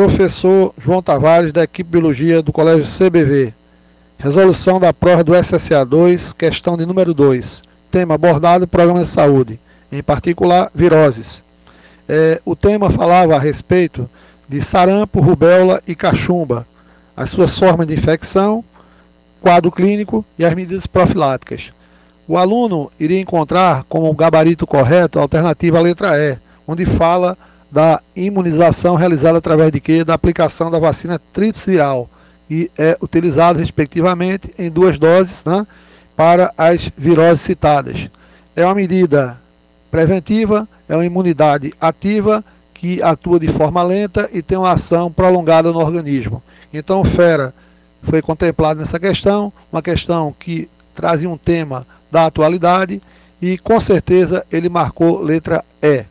Professor João Tavares, da equipe Biologia do Colégio CBV. Resolução da prova do SSA 2, questão de número 2. Tema abordado Programa de Saúde, em particular viroses. É, o tema falava a respeito de sarampo, rubéola e cachumba, as suas formas de infecção, quadro clínico e as medidas profiláticas. O aluno iria encontrar como gabarito correto a alternativa à letra E, onde fala da imunização realizada através de quê? Da aplicação da vacina tripsiral e é utilizado respectivamente em duas doses né, para as viroses citadas. É uma medida preventiva, é uma imunidade ativa que atua de forma lenta e tem uma ação prolongada no organismo. Então, fera foi contemplado nessa questão, uma questão que trazia um tema da atualidade e com certeza ele marcou letra E.